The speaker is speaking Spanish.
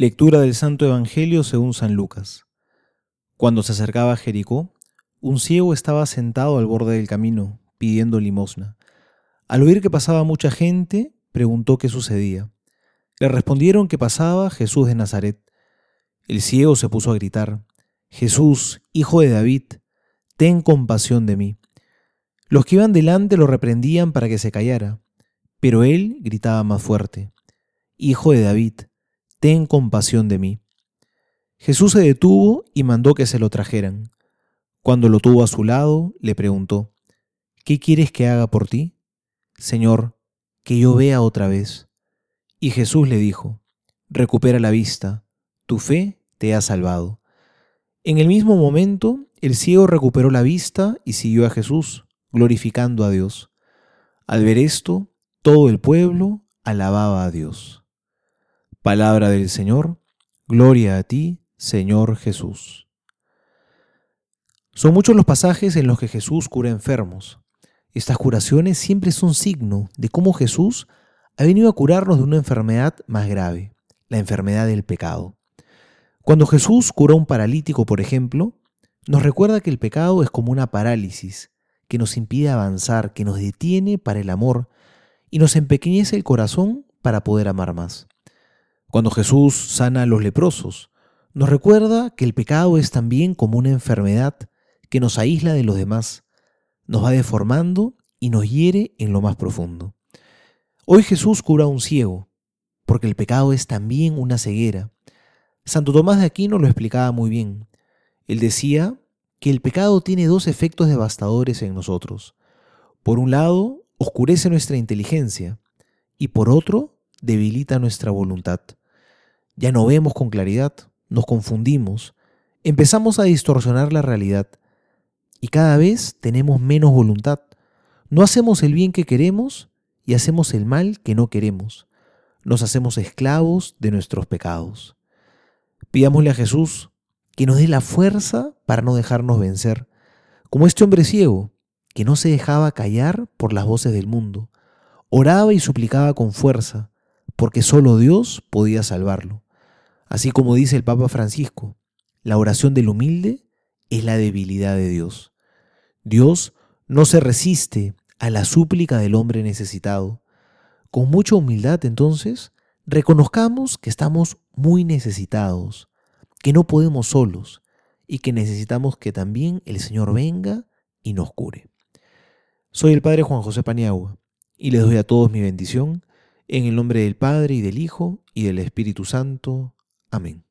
Lectura del Santo Evangelio según San Lucas. Cuando se acercaba a Jericó, un ciego estaba sentado al borde del camino, pidiendo limosna. Al oír que pasaba mucha gente, preguntó qué sucedía. Le respondieron que pasaba Jesús de Nazaret. El ciego se puso a gritar, Jesús, hijo de David, ten compasión de mí. Los que iban delante lo reprendían para que se callara, pero él gritaba más fuerte, Hijo de David, ten compasión de mí. Jesús se detuvo y mandó que se lo trajeran. Cuando lo tuvo a su lado, le preguntó, ¿qué quieres que haga por ti? Señor, que yo vea otra vez. Y Jesús le dijo, recupera la vista, tu fe te ha salvado. En el mismo momento, el ciego recuperó la vista y siguió a Jesús, glorificando a Dios. Al ver esto, todo el pueblo alababa a Dios. Palabra del Señor, gloria a ti, Señor Jesús. Son muchos los pasajes en los que Jesús cura enfermos. Estas curaciones siempre son signo de cómo Jesús ha venido a curarnos de una enfermedad más grave, la enfermedad del pecado. Cuando Jesús cura a un paralítico, por ejemplo, nos recuerda que el pecado es como una parálisis que nos impide avanzar, que nos detiene para el amor y nos empequeñece el corazón para poder amar más. Cuando Jesús sana a los leprosos, nos recuerda que el pecado es también como una enfermedad que nos aísla de los demás, nos va deformando y nos hiere en lo más profundo. Hoy Jesús cura a un ciego, porque el pecado es también una ceguera. Santo Tomás de Aquino lo explicaba muy bien. Él decía que el pecado tiene dos efectos devastadores en nosotros. Por un lado, oscurece nuestra inteligencia y por otro, debilita nuestra voluntad ya no vemos con claridad, nos confundimos, empezamos a distorsionar la realidad y cada vez tenemos menos voluntad. No hacemos el bien que queremos y hacemos el mal que no queremos. Nos hacemos esclavos de nuestros pecados. Pidámosle a Jesús que nos dé la fuerza para no dejarnos vencer, como este hombre ciego, que no se dejaba callar por las voces del mundo. Oraba y suplicaba con fuerza, porque solo Dios podía salvarlo. Así como dice el Papa Francisco, la oración del humilde es la debilidad de Dios. Dios no se resiste a la súplica del hombre necesitado. Con mucha humildad entonces, reconozcamos que estamos muy necesitados, que no podemos solos y que necesitamos que también el Señor venga y nos cure. Soy el Padre Juan José Paniagua y les doy a todos mi bendición en el nombre del Padre y del Hijo y del Espíritu Santo. Amén.